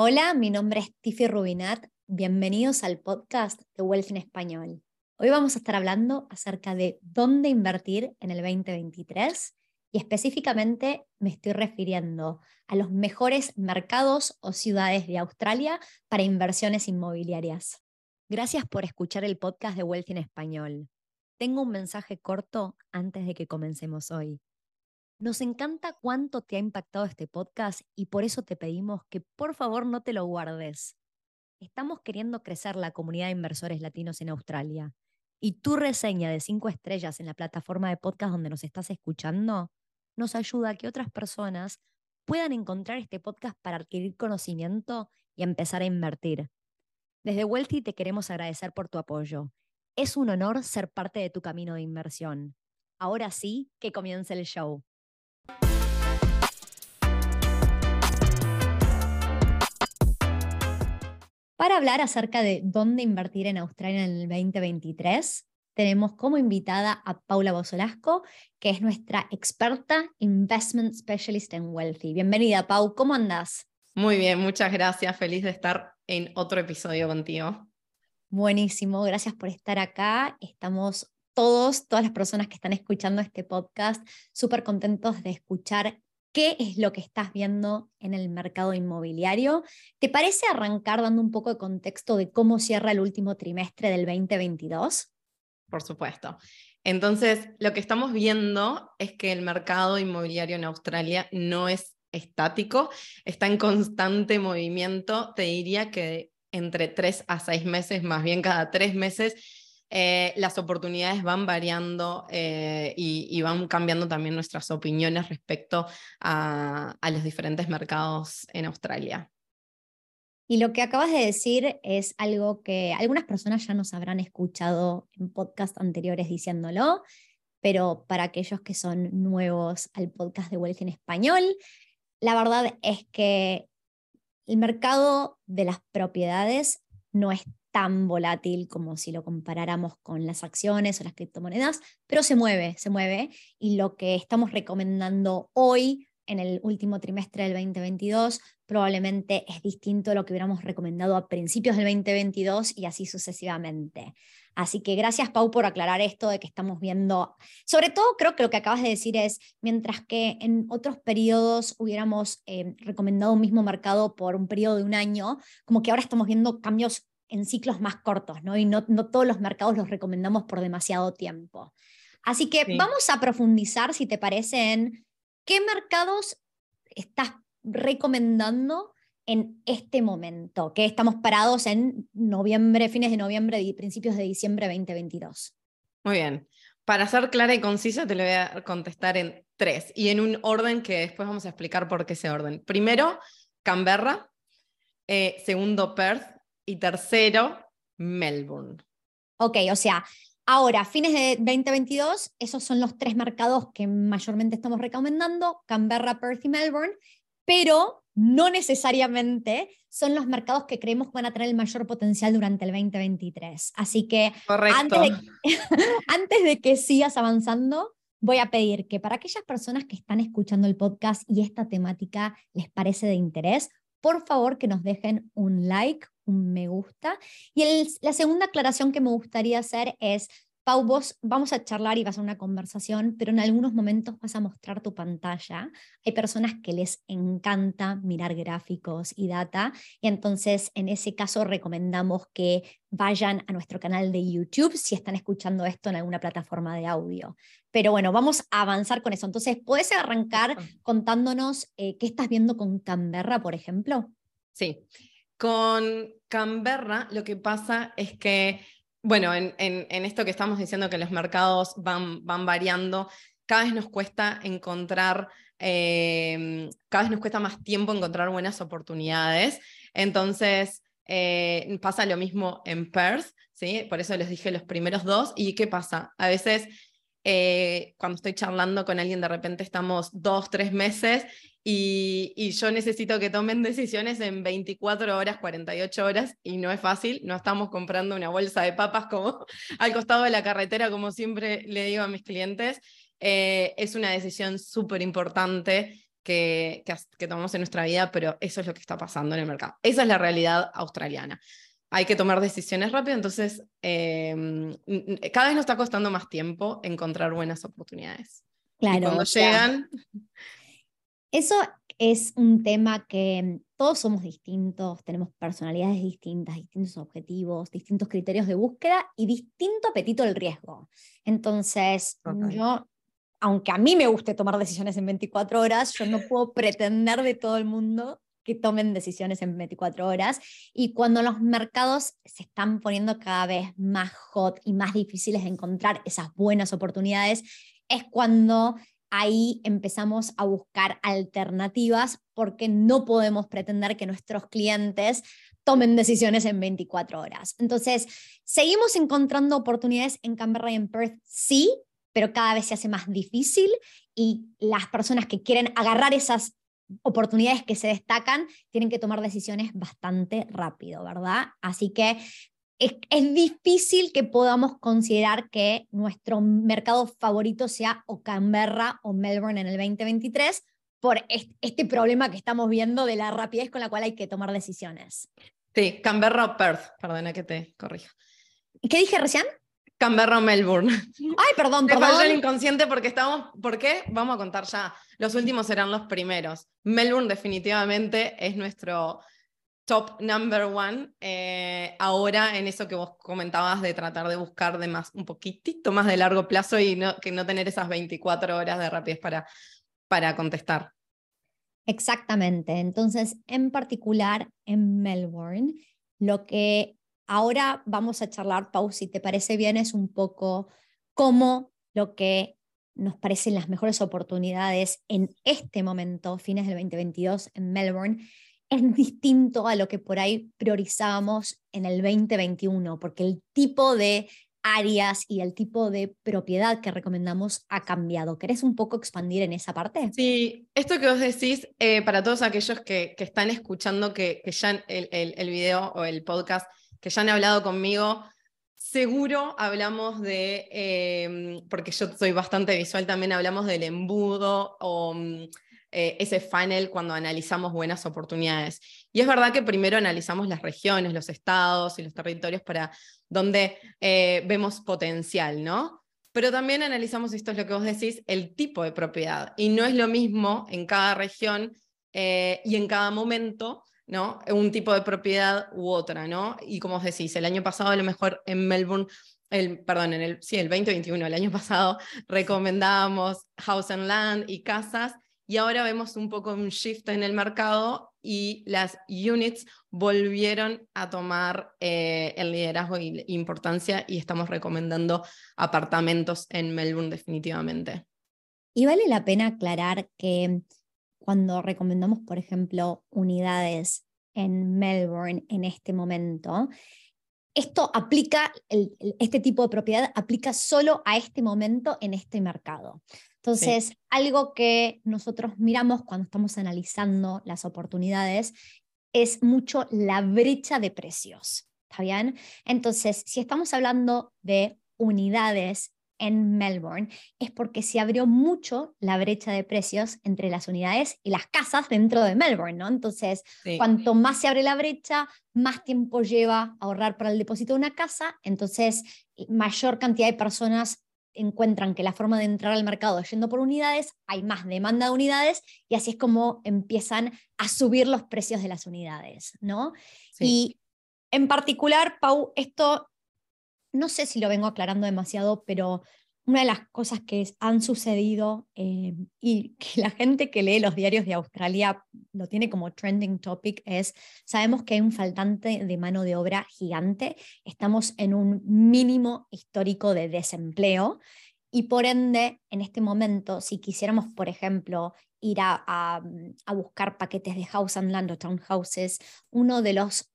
Hola, mi nombre es Tiffy Rubinat. Bienvenidos al podcast de Wealth en Español. Hoy vamos a estar hablando acerca de dónde invertir en el 2023 y específicamente me estoy refiriendo a los mejores mercados o ciudades de Australia para inversiones inmobiliarias. Gracias por escuchar el podcast de Wealth en Español. Tengo un mensaje corto antes de que comencemos hoy. Nos encanta cuánto te ha impactado este podcast y por eso te pedimos que por favor no te lo guardes. Estamos queriendo crecer la comunidad de inversores latinos en Australia y tu reseña de cinco estrellas en la plataforma de podcast donde nos estás escuchando nos ayuda a que otras personas puedan encontrar este podcast para adquirir conocimiento y empezar a invertir. Desde Wealthy te queremos agradecer por tu apoyo. Es un honor ser parte de tu camino de inversión. Ahora sí, que comience el show. Para hablar acerca de dónde invertir en Australia en el 2023, tenemos como invitada a Paula Bosolasco, que es nuestra experta Investment Specialist en Wealthy. Bienvenida, Pau, ¿cómo andas? Muy bien, muchas gracias. Feliz de estar en otro episodio contigo. Buenísimo, gracias por estar acá. Estamos todos, todas las personas que están escuchando este podcast, súper contentos de escuchar qué es lo que estás viendo en el mercado inmobiliario. ¿Te parece arrancar dando un poco de contexto de cómo cierra el último trimestre del 2022? Por supuesto. Entonces, lo que estamos viendo es que el mercado inmobiliario en Australia no es estático, está en constante movimiento. Te diría que entre tres a seis meses, más bien cada tres meses, eh, las oportunidades van variando eh, y, van cambiando también nuestras opiniones respecto a, los diferentes mercados en Australia. Y lo que acabas de decir es algo que algunas personas ya nos habrán escuchado en podcast anteriores diciéndolo, pero para aquellos que son nuevos al podcast de Wealth en español, la verdad es que el mercado de las propiedades no es tan volátil como si lo comparáramos con las acciones o las criptomonedas, pero se mueve, se mueve. Y lo que estamos recomendando hoy en el último trimestre del 2022 probablemente es distinto a lo que hubiéramos recomendado a principios del 2022 y así sucesivamente. Así que gracias, Pau, por aclarar esto de que estamos viendo. Sobre todo, creo que lo que acabas de decir es, mientras que en otros periodos hubiéramos eh, recomendado un mismo mercado por un periodo de un año, como que ahora estamos viendo cambios en ciclos más cortos, ¿no? Y no, todos los mercados los recomendamos por demasiado tiempo. Así que vamos a profundizar, si te parece, en qué mercados estás recomendando en este momento, que estamos parados en noviembre, fines de noviembre y principios de diciembre 2022. Muy bien. Para ser clara y concisa, te lo voy a contestar en tres y en un orden que después vamos a explicar por qué ese orden. Primero, Canberra. Eh, segundo, Perth y tercero, Melbourne. Ok, o sea, ahora, fines de 2022, esos son los tres mercados que mayormente estamos recomendando, Canberra, Perth y Melbourne, pero no necesariamente son los mercados que creemos que van a tener el mayor potencial durante el 2023. Así que antes de, antes de que sigas avanzando, voy a pedir que para aquellas personas que están escuchando el podcast y esta temática les parece de interés, por favor que nos dejen un like, un me gusta. Y la segunda aclaración que me gustaría hacer es, Pau, vos vamos a charlar y vas a una conversación, pero en algunos momentos vas a mostrar tu pantalla. Hay personas que les encanta mirar gráficos y data, y entonces en ese caso recomendamos que vayan a nuestro canal de YouTube si están escuchando esto en alguna plataforma de audio. Pero bueno, vamos a avanzar con eso. Entonces, ¿puedes arrancar contándonos eh, qué estás viendo con Canberra, por ejemplo? Sí, con Canberra lo que pasa es que, bueno, en, esto que estamos diciendo que los mercados van, variando, cada vez nos cuesta encontrar, em, cada vez nos cuesta más tiempo encontrar buenas oportunidades. Entonces, eh, pasa lo mismo en Perth, ¿sí? Por eso les dije los primeros dos. ¿Y qué pasa? A veces eh, cuando estoy charlando con alguien, de repente estamos dos, tres meses y, yo necesito que tomen decisiones en 24 horas, 48 horas, y no es fácil, no estamos comprando una bolsa de papas como al costado de la carretera, como siempre le digo a mis clientes. Eh, es una decisión súper importante que, que, tomamos en nuestra vida, pero eso es lo que está pasando en el mercado. Esa es la realidad australiana. Hay que tomar decisiones rápido, entonces em, cada vez nos está costando más tiempo encontrar buenas oportunidades. Claro. Y cuando llegan... Eso es un tema que todos somos distintos, tenemos personalidades distintas, distintos objetivos, distintos criterios de búsqueda y distinto apetito al riesgo. Entonces, yo, aunque a mí me guste tomar decisiones en 24 horas, yo no puedo pretender de todo el mundo que tomen decisiones en 24 horas. Y cuando los mercados se están poniendo cada vez más hot y más difíciles de encontrar esas buenas oportunidades, es cuando ahí empezamos a buscar alternativas porque no podemos pretender que nuestros clientes tomen decisiones en 24 horas. Entonces, seguimos encontrando oportunidades en Canberra y en Perth, sí, pero cada vez se hace más difícil y las personas que quieren agarrar esas oportunidades que se destacan tienen que tomar decisiones bastante rápido, ¿verdad? Así que es, difícil que podamos considerar que nuestro mercado favorito sea o Canberra o Melbourne en el 2023 por este problema que estamos viendo de la rapidez con la cual hay que tomar decisiones. Sí, Canberra o Perth, perdona que te corrija. ¿Qué dije recién? Canberra o Melbourne. Ay, perdón, Te perdón. el inconsciente porque estamos. ¿Por qué? Vamos a contar ya. Los últimos serán los primeros. Melbourne, definitivamente, es nuestro top number one eh, ahora en eso que vos comentabas de tratar de buscar de más, un poquitito más de largo plazo y no, que no tener esas 24 horas de rapidez para, para contestar. Exactamente. Entonces, en particular en Melbourne, lo que ahora vamos a charlar, Pau, si te parece bien, es un poco cómo lo que nos parecen las mejores oportunidades en este momento, fines del 2022 en Melbourne, es distinto a lo que por ahí priorizábamos en el 2021, porque el tipo de áreas y el tipo de propiedad que recomendamos ha cambiado. ¿Querés un poco expandir en esa parte? Sí, esto que vos decís, eh, para todos aquellos que, que están escuchando que, que ya el, el, el, video o el podcast, que ya han hablado conmigo, seguro hablamos de, eh, porque yo soy bastante visual, también hablamos del embudo o mm, eh, ese funnel cuando analizamos buenas oportunidades. Y es verdad que primero analizamos las regiones, los estados y los territorios para donde eh, vemos potencial, ¿no? Pero también analizamos, esto es lo que vos decís, el tipo de propiedad. Y no es lo mismo en cada región eh, y en cada momento, ¿no? Un tipo de propiedad u otra, ¿no? Y como os decís, el año pasado a lo mejor en Melbourne el, perdón, en el, sí, el 2021, el año pasado, recomendábamos house and land y casas y ahora vemos un poco un shift en el mercado y las units volvieron a tomar eh, el liderazgo y importancia y estamos recomendando apartamentos en Melbourne definitivamente. Y vale la pena aclarar que cuando recomendamos, por ejemplo, unidades en Melbourne en este momento, esto aplica, este tipo de propiedad aplica solo a este momento en este mercado. Entonces, algo que nosotros miramos cuando estamos analizando las oportunidades es mucho la brecha de precios. ¿Está bien? Entonces, si estamos hablando de unidades en Melbourne, es porque se abrió mucho la brecha de precios entre las unidades y las casas dentro de Melbourne, ¿no? Entonces, cuanto más se abre la brecha, más tiempo lleva ahorrar para el depósito de una casa, entonces mayor cantidad de personas encuentran que la forma de entrar al mercado es yendo por unidades, hay más demanda de unidades y así es como empiezan a subir los precios de las unidades, ¿no? Y en particular, Pau, esto no sé si lo vengo aclarando demasiado, pero una de las cosas que han sucedido eh, y que la gente que lee los diarios de Australia lo tiene como trending topic es, sabemos que hay un faltante de mano de obra gigante, estamos en un mínimo histórico de desempleo y por ende, en este momento, si quisiéramos, por ejemplo, ir a, a buscar paquetes de house and land o townhouses, uno de los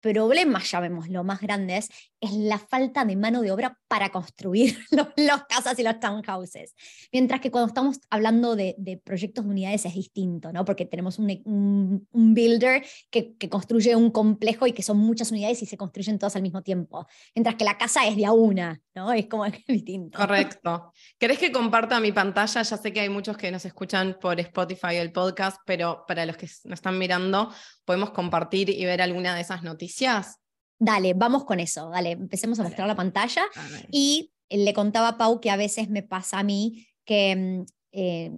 problemas, ya vemos, lo más grandes, es la falta de mano de obra para construir los, casas y los townhouses. Mientras que cuando estamos hablando de, proyectos de unidades es distinto, ¿no? Porque tenemos un, builder que, construye un complejo y que son muchas unidades y se construyen todas al mismo tiempo. Mientras que la casa es de a una, ¿no? Es como distinto. Correcto. ¿Querés que comparta mi pantalla? Ya sé que hay muchos que nos escuchan por Spotify o el podcast, pero para los que nos están mirando, podemos compartir y ver alguna de esas noticias. Dale, vamos con eso, dale, empecemos a mostrar la pantalla. Y le contaba a Pau que a veces me pasa a mí que mm, eh,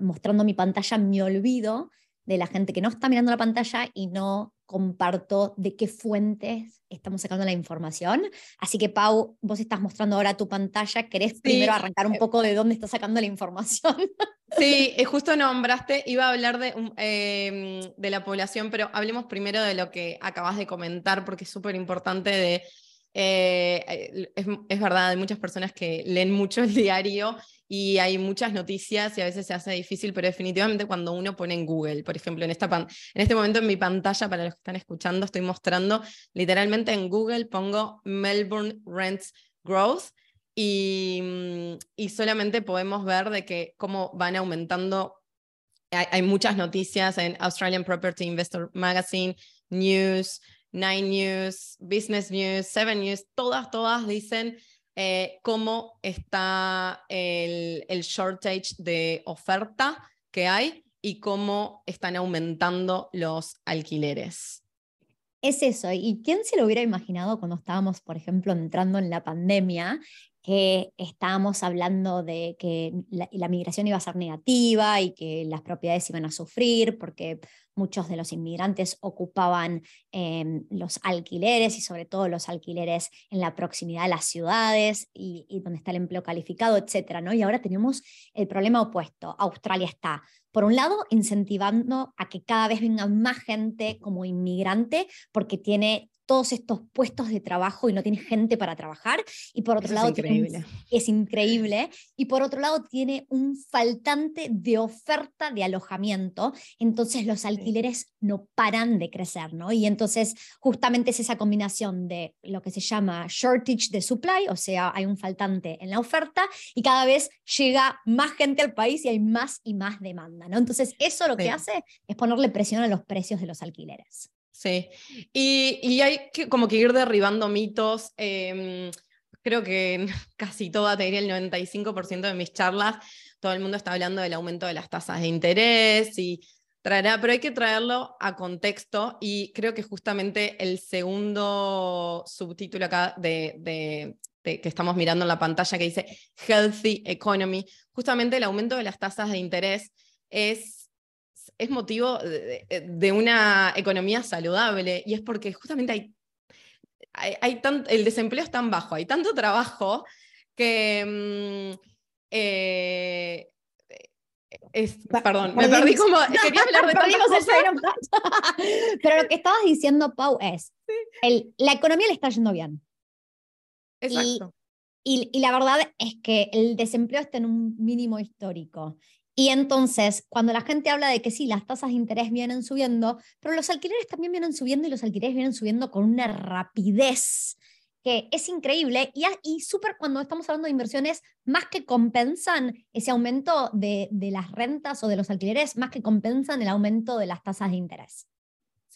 mostrando mi pantalla me olvido de la gente que no está mirando la pantalla y no comparto de qué fuentes estamos sacando la información. Así que, Pau, vos estás mostrando ahora tu pantalla. ¿Querés primero arrancar un poco de dónde estás sacando la información? Sí, eh, justo nombraste, iba a hablar de, em, de la población, pero hablemos primero de lo que acabas de comentar, porque es súper importante de... Eh, es, es verdad, hay muchas personas que leen mucho el diario y hay muchas noticias y a veces se hace difícil, pero definitivamente cuando uno pone en Google, por ejemplo, en, esta en este momento en mi pantalla, para los que están escuchando, estoy mostrando literalmente en Google, pongo Melbourne Rents Growth y, mm, y solamente podemos ver de que cómo van aumentando. Hay muchas noticias en Australian Property Investor Magazine, News, Nine News, Business News, Seven News, todas, todas dicen eh, cómo está el, el shortage de oferta que hay y cómo están aumentando los alquileres. Es eso, ¿y quién se lo hubiera imaginado cuando estábamos, por ejemplo, entrando en la pandemia, que estábamos hablando de que la, migración iba a ser negativa y que las propiedades iban a sufrir porque muchos de los inmigrantes ocupaban em, los alquileres y sobre todo los alquileres en la proximidad de las ciudades y, donde está el empleo calificado, etc. ¿no? Y ahora tenemos el problema opuesto. Australia está, por un lado, incentivando a que cada vez venga más gente como inmigrante porque tiene todos estos puestos de trabajo y no tiene gente para trabajar. Y por otro lado, es increíble. es increíble. Y por otro lado, tiene un faltante de oferta de alojamiento. Entonces, los alquileres no paran de crecer, ¿no? Y entonces, justamente es esa combinación de lo que se llama shortage de supply, o sea, hay un faltante en la oferta y cada vez llega más gente al país y hay más y más demanda, ¿no? Entonces, eso lo que hace es ponerle presión a los precios de los alquileres. Sí, y, hay que como que ir derribando mitos. Em, creo que casi toda, te diría el 95% de mis charlas, todo el mundo está hablando del aumento de las tasas de interés y traerá, pero hay que traerlo a contexto y creo que justamente el segundo subtítulo acá de, que estamos mirando en la pantalla que dice Healthy Economy, justamente el aumento de las tasas de interés es es motivo de, una economía saludable y es porque justamente hay, hay, el desempleo es tan bajo, hay tanto trabajo que... Mm, eh, perdón, me perdí como. Quería hablar de Pero lo que estabas diciendo, Pau, es: el, la economía le está yendo bien. Exacto. y, y, la verdad es que el desempleo está en un mínimo histórico. Y entonces, cuando la gente habla de que sí, las tasas de interés vienen subiendo, pero los alquileres también vienen subiendo y los alquileres vienen subiendo con una rapidez que es increíble y, y súper cuando estamos hablando de inversiones, más que compensan ese aumento de, de las rentas o de los alquileres, más que compensan el aumento de las tasas de interés.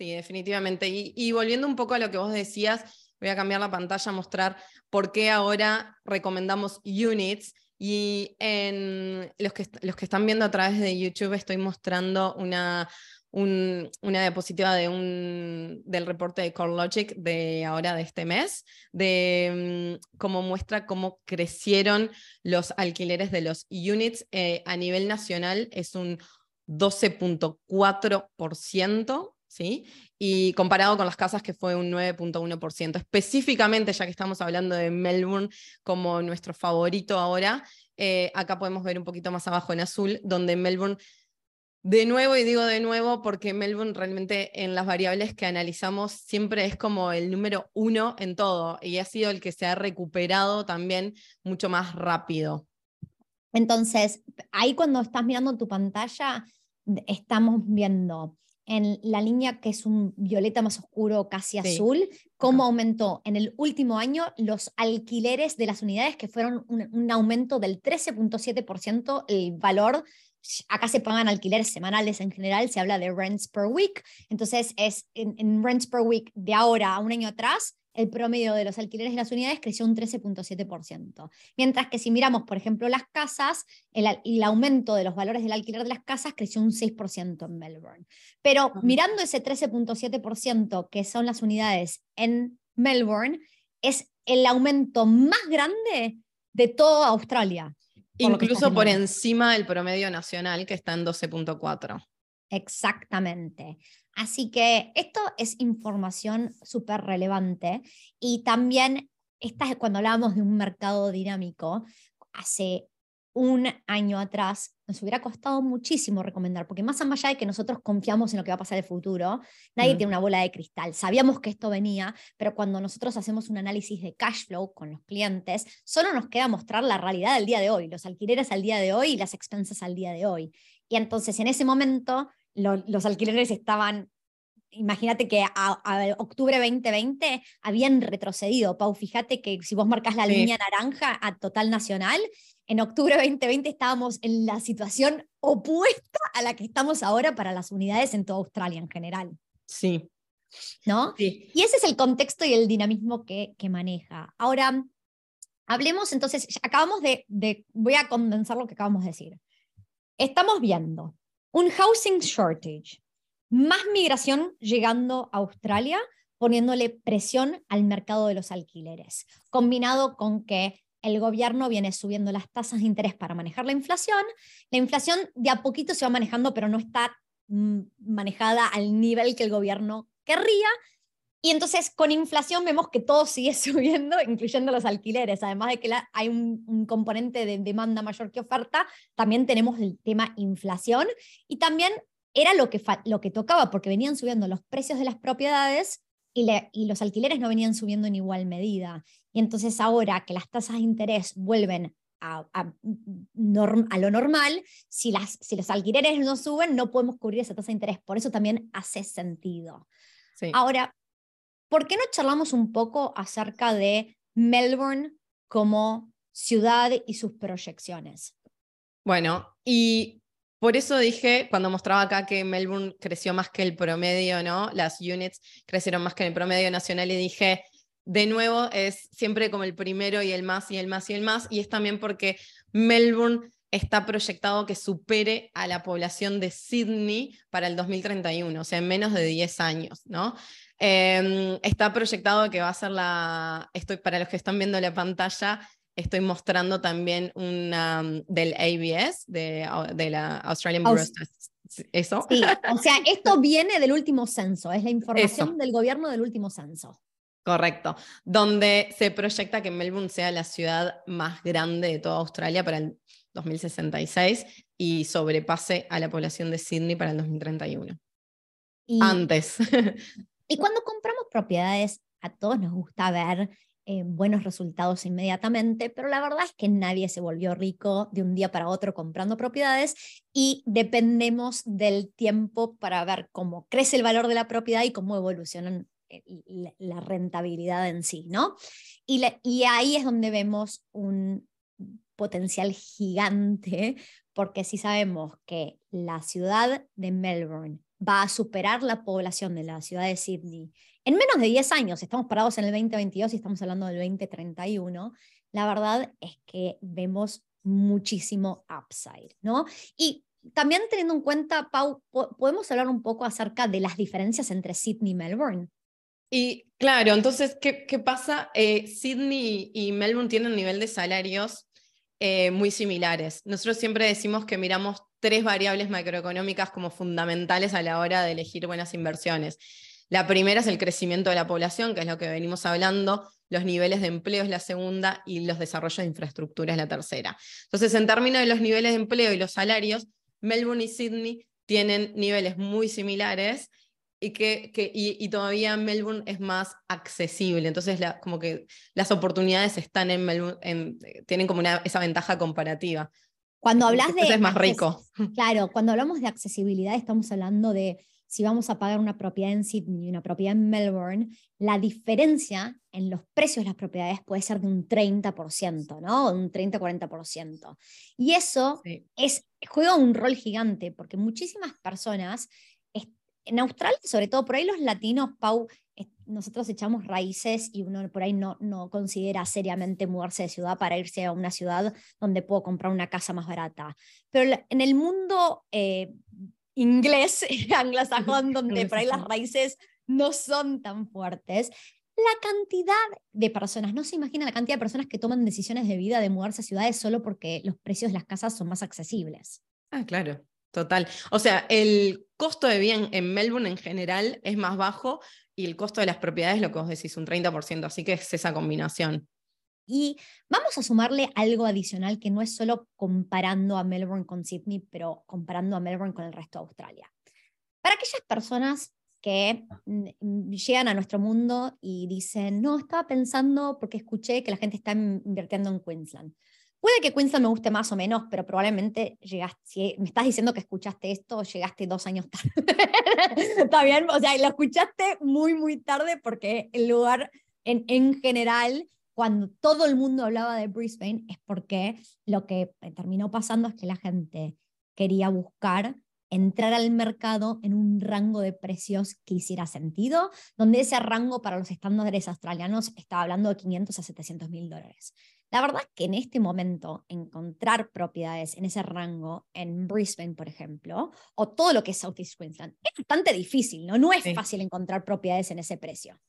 Sí, definitivamente. Y, volviendo un poco a lo que vos decías, voy a cambiar la pantalla mostrar por qué ahora recomendamos units y en los que, los que están viendo a través de YouTube estoy mostrando una, una diapositiva de un, del reporte de CoreLogic de ahora de este mes, de mm, cómo muestra cómo crecieron los alquileres de los units eh, a nivel nacional, es un 12.4%. ¿Sí? Y comparado con las casas que fue un 9.1%. Específicamente, ya que estamos hablando de Melbourne como nuestro favorito ahora, eh, acá podemos ver un poquito más abajo en azul, donde Melbourne, de nuevo, y digo de nuevo porque Melbourne realmente en las variables que analizamos siempre es como el número uno en todo y ha sido el que se ha recuperado también mucho más rápido. Entonces, ahí cuando estás mirando tu pantalla, estamos viendo en la línea que es un violeta más oscuro, casi azul, cómo aumentó en el último año los alquileres de las unidades, que fueron un, aumento del 13.7% el valor. Acá se pagan alquileres semanales en general, se habla de rents per week. Entonces, es en, en rents per week de ahora a un año atrás, el promedio de los alquileres de las unidades creció un 13.7%. Mientras que si miramos, por ejemplo, las casas, el, el, aumento de los valores del alquiler de las casas creció un 6% en Melbourne. Pero mirando ese 13.7% que son las unidades en Melbourne, es el aumento más grande de toda Australia. Incluso por encima del promedio nacional que está en 12.4. Exactamente. Así que esto es información súper relevante y también esta es cuando hablábamos de un mercado dinámico, hace un año atrás nos hubiera costado muchísimo recomendar, porque más allá de que nosotros confiamos en lo que va a pasar en el futuro, nadie tiene una bola de cristal. Sabíamos que esto venía, pero cuando nosotros hacemos un análisis de cash flow con los clientes, solo nos queda mostrar la realidad del día de hoy, los alquileres al día de hoy y las expensas al día de hoy. Y entonces en ese momento los alquileres estaban, imagínate que a, octubre 2020 habían retrocedido. Pau, fíjate que si vos marcas la línea naranja a total nacional, en octubre 2020 estábamos en la situación opuesta a la que estamos ahora para las unidades en toda Australia en general. Sí. ¿No? Sí. Y ese es el contexto y el dinamismo que, que maneja. Ahora, hablemos entonces, acabamos de, de, voy a condensar lo que acabamos de decir. Estamos viendo un housing shortage, más migración llegando a Australia, poniéndole presión al mercado de los alquileres, combinado con que el gobierno viene subiendo las tasas de interés para manejar la inflación. La inflación de a poquito se va manejando, pero no está mm, manejada al nivel que el gobierno querría. Y entonces con inflación vemos que todo sigue subiendo, incluyendo los alquileres. Además de que hay un, componente de demanda mayor que oferta, también tenemos el tema inflación y también era lo que, lo que tocaba porque venían subiendo los precios de las propiedades y, y los alquileres no venían subiendo en igual medida. Y entonces ahora que las tasas de interés vuelven a, a, a, lo normal, si, las, si los alquileres no suben, no podemos cubrir esa tasa de interés. Por eso también hace sentido. Sí. Ahora, ¿por qué no charlamos un poco acerca de Melbourne como ciudad y sus proyecciones? Bueno, y por eso dije, cuando mostraba acá que Melbourne creció más que el promedio, ¿no? Las units crecieron más que el promedio nacional y dije, de nuevo, es siempre como el primero y el más y el más y el más, y es también porque Melbourne está proyectado que supere a la población de Sydney para el 2031, o sea, en menos de 10 años, ¿no? Em, está proyectado que va a ser la, estoy, para los que están viendo la pantalla, estoy mostrando también una mm, del ABS, de, de la Australian Bureau of Eso. Sí, o sea, esto viene del último censo, es la información del gobierno del último censo. Correcto, donde se proyecta que Melbourne sea la ciudad más grande de toda Australia para el 2066 y sobrepase a la población de Sydney para el 2031. Antes. Y cuando compramos propiedades, a todos nos gusta ver eh, buenos resultados inmediatamente, pero la verdad es que nadie se volvió rico de un día para otro comprando propiedades y dependemos del tiempo para ver cómo crece el valor de la propiedad y cómo evoluciona eh, la rentabilidad en sí, ¿no? Y, y ahí es donde vemos un potencial gigante, porque si sabemos que la ciudad de Melbourne va a superar la población de la ciudad de Sydney en menos de 10 años, estamos parados en el 2022 y estamos hablando del 2031, la verdad es que vemos muchísimo upside, ¿no? Y también teniendo en cuenta, Pau, ¿podemos hablar un poco acerca de las diferencias entre Sydney y Melbourne? Y claro, entonces, ¿qué, qué pasa? Eh, Sydney y Melbourne tienen un nivel de salarios eh, muy similares. Nosotros siempre decimos que miramos tres variables macroeconómicas como fundamentales a la hora de elegir buenas inversiones. La primera es el crecimiento de la población, que es lo que venimos hablando, los niveles de empleo es la segunda y los desarrollos de infraestructura es la tercera. Entonces, en términos de los niveles de empleo y los salarios, Melbourne y Sydney tienen niveles muy similares y que, y, todavía Melbourne es más accesible. Entonces, como que las oportunidades están en Melbourne, tienen como esa ventaja comparativa. Cuando hablas de... es más rico. Claro, cuando hablamos de accesibilidad estamos hablando de si vamos a pagar una propiedad en Sydney y una propiedad en Melbourne, la diferencia en los precios de las propiedades puede ser de un 30%, ¿no? Un 30-40%. Y eso es, juega un rol gigante, porque muchísimas personas, en Australia, sobre todo por ahí los latinos, Pau, nosotros echamos raíces y uno por ahí no, no considera seriamente mudarse de ciudad para irse a una ciudad donde puedo comprar una casa más barata. Pero en el mundo eh, inglés, anglosajón, donde por ahí las raíces no son tan fuertes, la cantidad de personas, no se imagina la cantidad de personas que toman decisiones de vida de mudarse a ciudades solo porque los precios de las casas son más accesibles. Ah, claro, total. O sea, el costo de vida en Melbourne en general es más bajo y el costo de las propiedades, lo que vos decís, un 30%, así que es esa combinación. Y vamos a sumarle algo adicional que no es solo comparando a Melbourne con Sydney, pero comparando a Melbourne con el resto de Australia. Para aquellas personas que mm, llegan a nuestro mundo y dicen, no, estaba pensando porque escuché que la gente está invirtiendo en Queensland. Puede que Queensland me guste más o menos, pero probablemente llegaste, si me estás diciendo que escuchaste esto, llegaste dos años tarde. Está bien, o sea, lo escuchaste muy, muy tarde porque el lugar en, en general cuando todo el mundo hablaba de Brisbane es porque lo que terminó pasando es que la gente quería buscar entrar al mercado en un rango de precios que hiciera sentido, donde ese rango para los estándares australianos estaba hablando de 500 a 700 mil dólares. La verdad es que en este momento encontrar propiedades en ese rango en Brisbane, por ejemplo, o todo lo que es Southeast Queensland, es bastante difícil, ¿no? No es fácil encontrar propiedades en ese precio.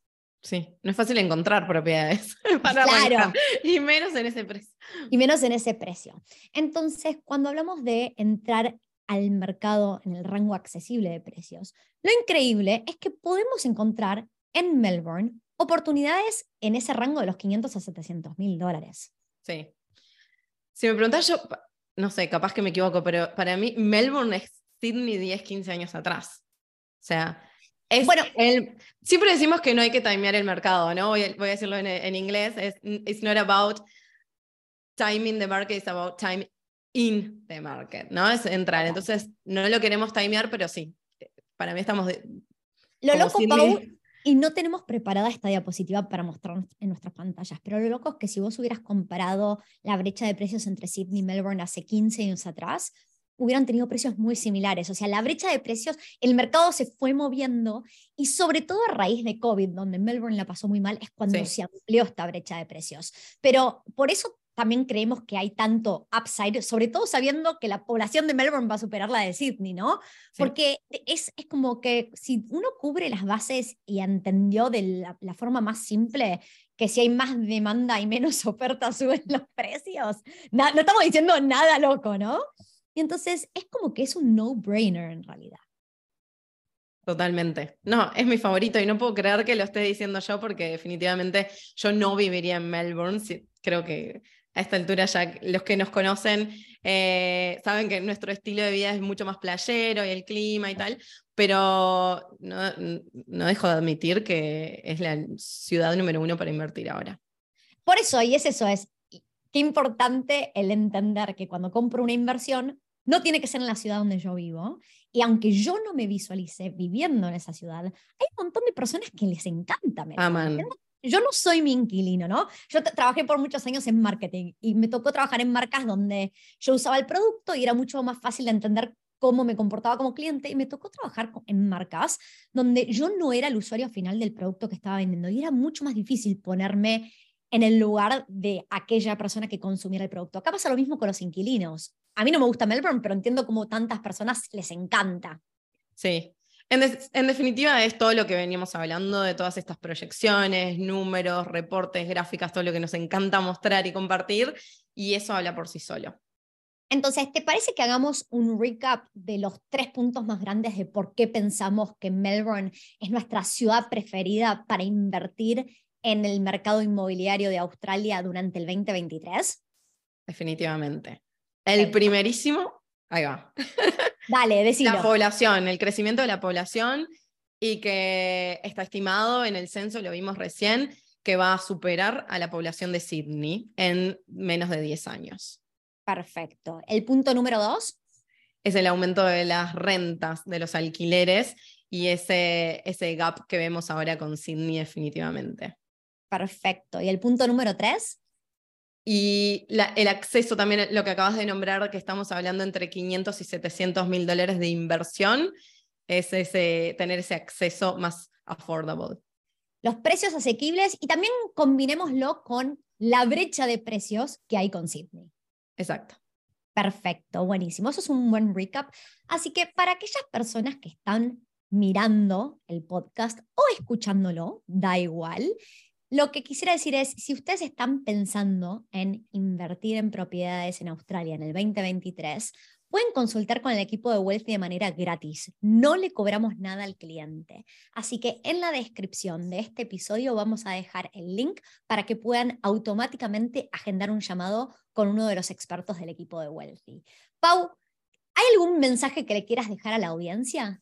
Sí, no es fácil encontrar propiedades para claro. y menos en ese precio. Y menos en ese precio. Entonces, cuando hablamos de entrar al mercado en el rango accesible de precios, lo increíble es que podemos encontrar en Melbourne oportunidades en ese rango de los 500 a 700 mil dólares. Sí. Si me preguntas yo, no sé, capaz que me equivoco, pero para mí Melbourne es Sydney 10, 15 años atrás. O sea, bueno, el, siempre decimos que no hay que timear el mercado, ¿no? Voy a, voy a decirlo en, en, inglés. Es, it's not about timing the market, it's about time in the market, ¿no? Es entrar. Entonces, no lo queremos timear, pero sí. Para mí estamos... De, lo loco, Pau, y no tenemos preparada esta diapositiva para mostrar en nuestras pantallas, pero lo loco es que si vos hubieras comparado la brecha de precios entre Sydney y Melbourne hace 15 años atrás, hubieran tenido precios muy similares. O sea, la brecha de precios, el mercado se fue moviendo y sobre todo a raíz de COVID, donde Melbourne la pasó muy mal, es cuando se amplió esta brecha de precios. Pero por eso también creemos que hay tanto upside, sobre todo sabiendo que la población de Melbourne va a superar la de Sydney, ¿no? Porque es, es, como que si uno cubre las bases y entendió de la, forma más simple que si hay más demanda y menos oferta suben los precios, no estamos diciendo nada loco, ¿no? Y entonces es como que es un no-brainer en realidad. Totalmente. No, es mi favorito y no puedo creer que lo esté diciendo yo porque definitivamente yo no viviría en Melbourne. Creo que a esta altura ya los que nos conocen eh, saben que nuestro estilo de vida es mucho más playero y el clima y tal, pero no, no dejo de admitir que es la ciudad número uno para invertir ahora. Por eso, y es eso, es qué importante el entender que cuando compro una inversión, no tiene que ser en la ciudad donde yo vivo. Y aunque yo no me visualice viviendo en esa ciudad, hay un montón de personas que les encanta. Yo no soy mi inquilino, ¿no? Yo trabajé por muchos años en marketing y me tocó trabajar en marcas donde yo usaba el producto y era mucho más fácil de entender cómo me comportaba como cliente y me tocó trabajar en marcas donde yo no era el usuario final del producto que estaba vendiendo y era mucho más difícil ponerme en el lugar de aquella persona que consumiera el producto. Acá pasa lo mismo con los inquilinos. A mí no me gusta Melbourne, pero entiendo cómo tantas personas les encanta. Sí. En, definitiva es todo lo que veníamos hablando de todas estas proyecciones, números, reportes, gráficas, todo lo que nos encanta mostrar y compartir, y eso habla por sí solo. Entonces, ¿te parece que hagamos un recap de los tres puntos más grandes de por qué pensamos que Melbourne es nuestra ciudad preferida para invertir en el mercado inmobiliario de Australia durante el 2023? Definitivamente. El primerísimo, ahí va. Dale, decilo. La población, el crecimiento de la población y que está estimado en el censo, lo vimos recién, que va a superar a la población de Sydney en menos de 10 años. Perfecto. El punto número dos. Es el aumento de las rentas, de los alquileres y ese, ese gap que vemos ahora con Sydney definitivamente. Perfecto. ¿Y el punto número tres? Y el acceso también, lo que acabas de nombrar, que estamos hablando entre 500 y 700 mil dólares de inversión, es ese, tener ese acceso más affordable. Los precios asequibles y también combinémoslo con la brecha de precios que hay con Sydney. Exacto. Perfecto, buenísimo. Eso es un buen recap. Así que para aquellas personas que están mirando el podcast o escuchándolo, da igual, lo que quisiera decir es, si ustedes están pensando en invertir en propiedades en Australia en el 2023, pueden consultar con el equipo de Wealthy de manera gratis. No le cobramos nada al cliente. Así que en la descripción de este episodio vamos a dejar el link para que puedan automáticamente agendar un llamado con uno de los expertos del equipo de Wealthy. Pau, ¿hay algún mensaje que le quieras dejar a la audiencia?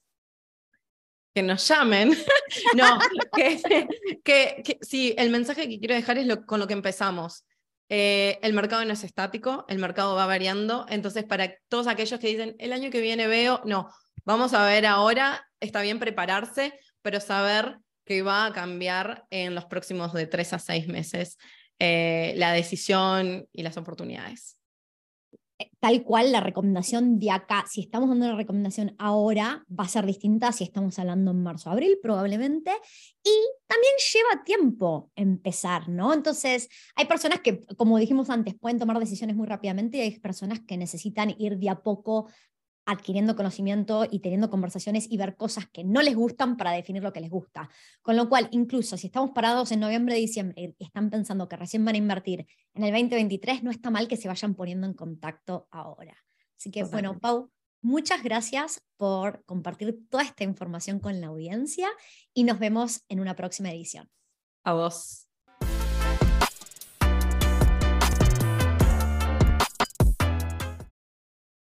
Que nos llamen. no, que, sí, el mensaje que quiero dejar es lo, con lo que empezamos. Eh, el mercado no es estático, el mercado va variando, entonces para todos aquellos que dicen, el año que viene veo, no, vamos a ver ahora, está bien prepararse, pero saber que va a cambiar en los próximos de tres a seis meses eh, la decisión y las oportunidades tal cual la recomendación de acá, si estamos dando una recomendación ahora, va a ser distinta si estamos hablando en marzo, abril probablemente, y también lleva tiempo empezar, ¿no? Entonces, hay personas que, como dijimos antes, pueden tomar decisiones muy rápidamente y hay personas que necesitan ir de a poco adquiriendo conocimiento y teniendo conversaciones y ver cosas que no les gustan para definir lo que les gusta. Con lo cual, incluso si estamos parados en noviembre, diciembre y están pensando que recién van a invertir en el 2023, no está mal que se vayan poniendo en contacto ahora. Así que, bueno, Pau, muchas gracias por compartir toda esta información con la audiencia y nos vemos en una próxima edición. A vos.